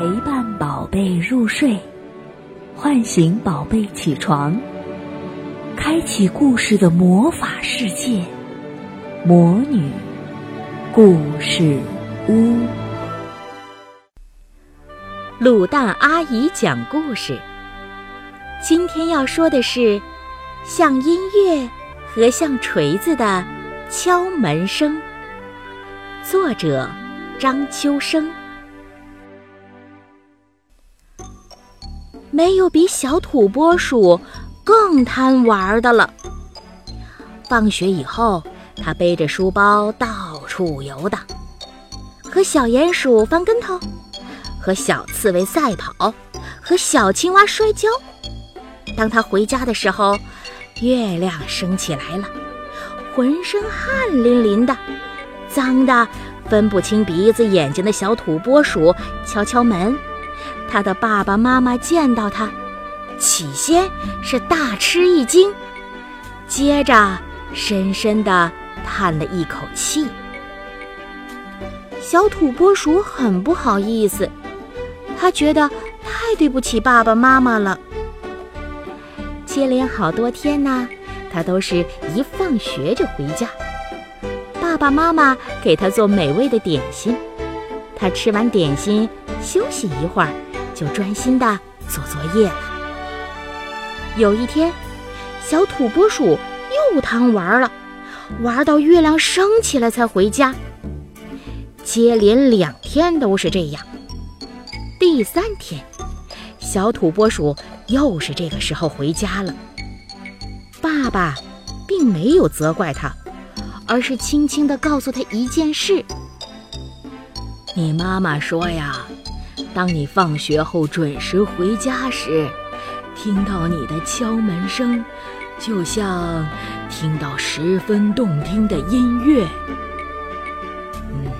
陪伴宝贝入睡，唤醒宝贝起床，开启故事的魔法世界——魔女故事屋。卤蛋阿姨讲故事。今天要说的是，像音乐和像锤子的敲门声。作者张秋生。没有比小土拨鼠更贪玩的了。放学以后，他背着书包到处游荡，和小鼹鼠翻跟头，和小刺猬赛跑，和小青蛙摔跤。当他回家的时候，月亮升起来了，浑身汗淋淋的，脏的分不清鼻子眼睛的小土拨鼠敲敲门。他的爸爸妈妈见到他，起先是大吃一惊，接着深深地叹了一口气。小土拨鼠很不好意思，他觉得太对不起爸爸妈妈了。接连好多天呢，他都是一放学就回家。爸爸妈妈给他做美味的点心，他吃完点心休息一会儿，就专心的做作业了。有一天，小土拨鼠又贪玩了，玩到月亮升起来才回家。接连两天都是这样。第三天，小土拨鼠。又是这个时候回家了。爸爸并没有责怪他，而是轻轻地告诉他一件事：“你妈妈说呀，当你放学后准时回家时，听到你的敲门声，就像听到十分动听的音乐。嗯，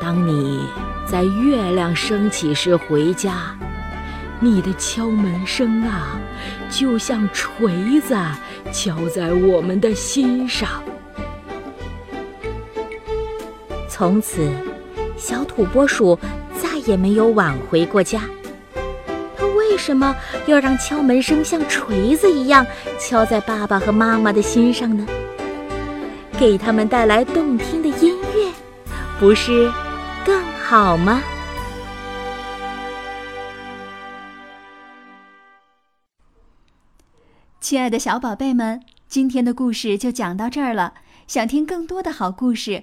当你在月亮升起时回家。”你的敲门声啊，就像锤子敲在我们的心上。从此，小土拨鼠也没有晚回过家。他为什么要让敲门声像锤子一样敲在爸爸和妈妈的心上呢？给他们带来动听的音乐，不是更好吗？亲爱的小宝贝们，今天的故事就讲到这儿了。想听更多的好故事，